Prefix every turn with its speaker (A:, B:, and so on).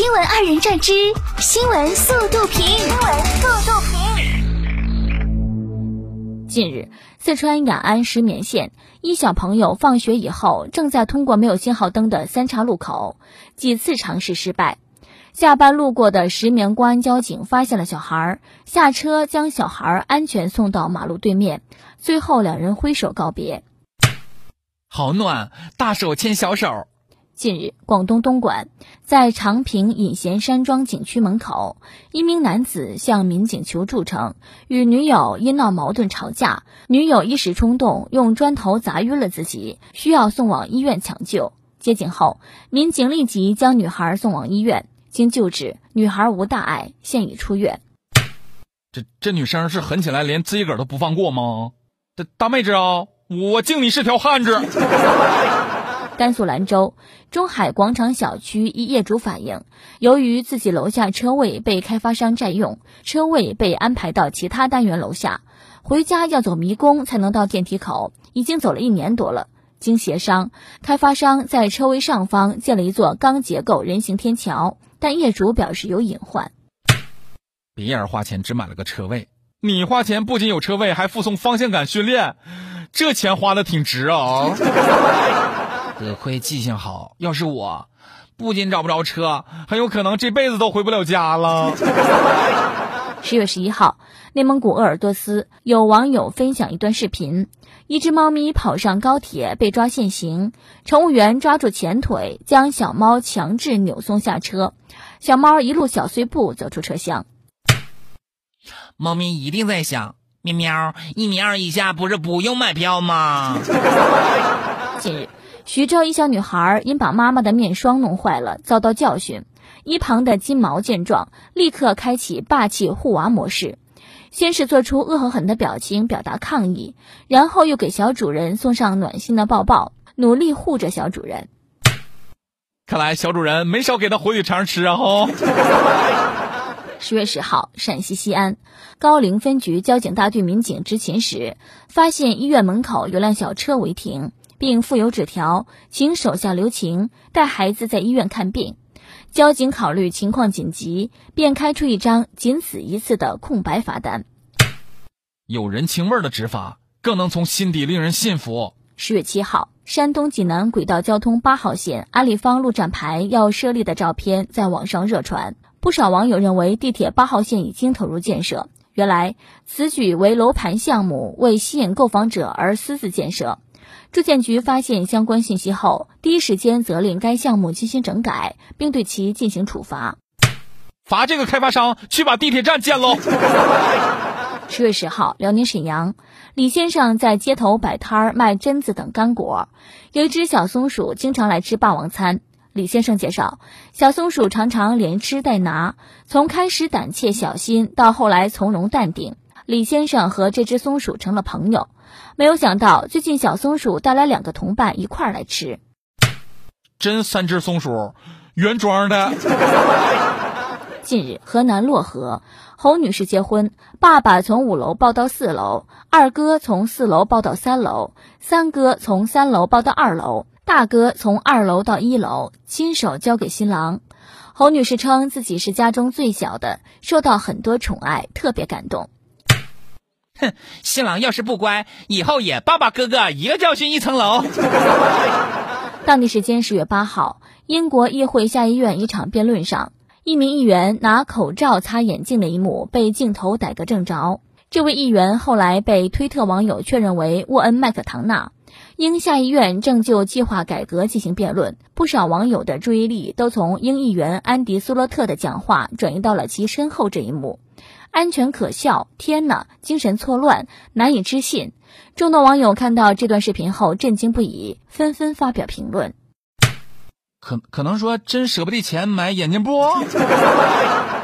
A: 新闻二人转之新闻速度评。新闻速度
B: 评。近日，四川雅安石棉县一小朋友放学以后，正在通过没有信号灯的三岔路口，几次尝试失败。下班路过的石棉公安交警发现了小孩，下车将小孩安全送到马路对面，最后两人挥手告别。
C: 好暖，大手牵小手。
B: 近日，广东东莞在长平隐贤山庄景区门口，一名男子向民警求助称，与女友因闹矛盾吵架，女友一时冲动用砖头砸晕了自己，需要送往医院抢救。接警后，民警立即将女孩送往医院，经救治，女孩无大碍，现已出院。
C: 这这女生是狠起来连自己个儿都不放过吗？这大妹子啊，我敬你是条汉子。
B: 甘肃兰州中海广场小区一业主反映，由于自己楼下车位被开发商占用，车位被安排到其他单元楼下，回家要走迷宫才能到电梯口，已经走了一年多了。经协商，开发商在车位上方建了一座钢结构人行天桥，但业主表示有隐患。
C: 别人花钱只买了个车位，你花钱不仅有车位，还附送方向感训练，这钱花的挺值啊！得亏记性好，要是我，不仅找不着车，很有可能这辈子都回不了家了。
B: 十月十一号，内蒙古鄂尔多斯有网友分享一段视频：一只猫咪跑上高铁被抓现行，乘务员抓住前腿，将小猫强制扭送下车，小猫一路小碎步走出车厢。
D: 猫咪一定在想：喵喵，一米二以下不是不用买票吗？
B: 近日。徐州一小女孩因把妈妈的面霜弄坏了，遭到教训。一旁的金毛见状，立刻开启霸气护娃模式，先是做出恶狠狠的表情表达抗议，然后又给小主人送上暖心的抱抱，努力护着小主人。
C: 看来小主人没少给他火腿肠吃啊！吼。
B: 十月十号，陕西西安高陵分局交警大队民警执勤时，发现医院门口有辆小车违停。并附有纸条，请手下留情，带孩子在医院看病。交警考虑情况紧急，便开出一张仅此一次的空白罚单。
C: 有人情味的执法，更能从心底令人信服。
B: 十月七号，山东济南轨道交通八号线安立方路站牌要设立的照片在网上热传，不少网友认为地铁八号线已经投入建设。原来此举为楼盘项目，为吸引购房者而私自建设。住建局发现相关信息后，第一时间责令该项目进行整改，并对其进行处罚。
C: 罚这个开发商去把地铁站建喽！
B: 十月十号，辽宁沈阳，李先生在街头摆摊儿卖榛子等干果，有一只小松鼠经常来吃霸王餐。李先生介绍，小松鼠常常连吃带拿，从开始胆怯小心，到后来从容淡定。李先生和这只松鼠成了朋友。没有想到，最近小松鼠带来两个同伴一块儿来吃。
C: 真三只松鼠，原装的。
B: 近日，河南漯河，侯女士结婚，爸爸从五楼抱到四楼，二哥从四楼抱到三楼，三哥从三楼抱到二楼，大哥从二楼到一楼，亲手交给新郎。侯女士称自己是家中最小的，受到很多宠爱，特别感动。
D: 哼，新郎要是不乖，以后也爸爸哥哥一个教训一层楼。
B: 当地时间十月八号，英国议会下议院一场辩论上，一名议员拿口罩擦眼镜的一幕被镜头逮个正着。这位议员后来被推特网友确认为沃恩·麦克唐纳。英下议院正就计划改革进行辩论，不少网友的注意力都从英议员安迪·苏洛特的讲话转移到了其身后这一幕。安全可笑！天呐，精神错乱，难以置信。众多网友看到这段视频后震惊不已，纷纷发表评论。
C: 可可能说真舍不得钱买眼镜布。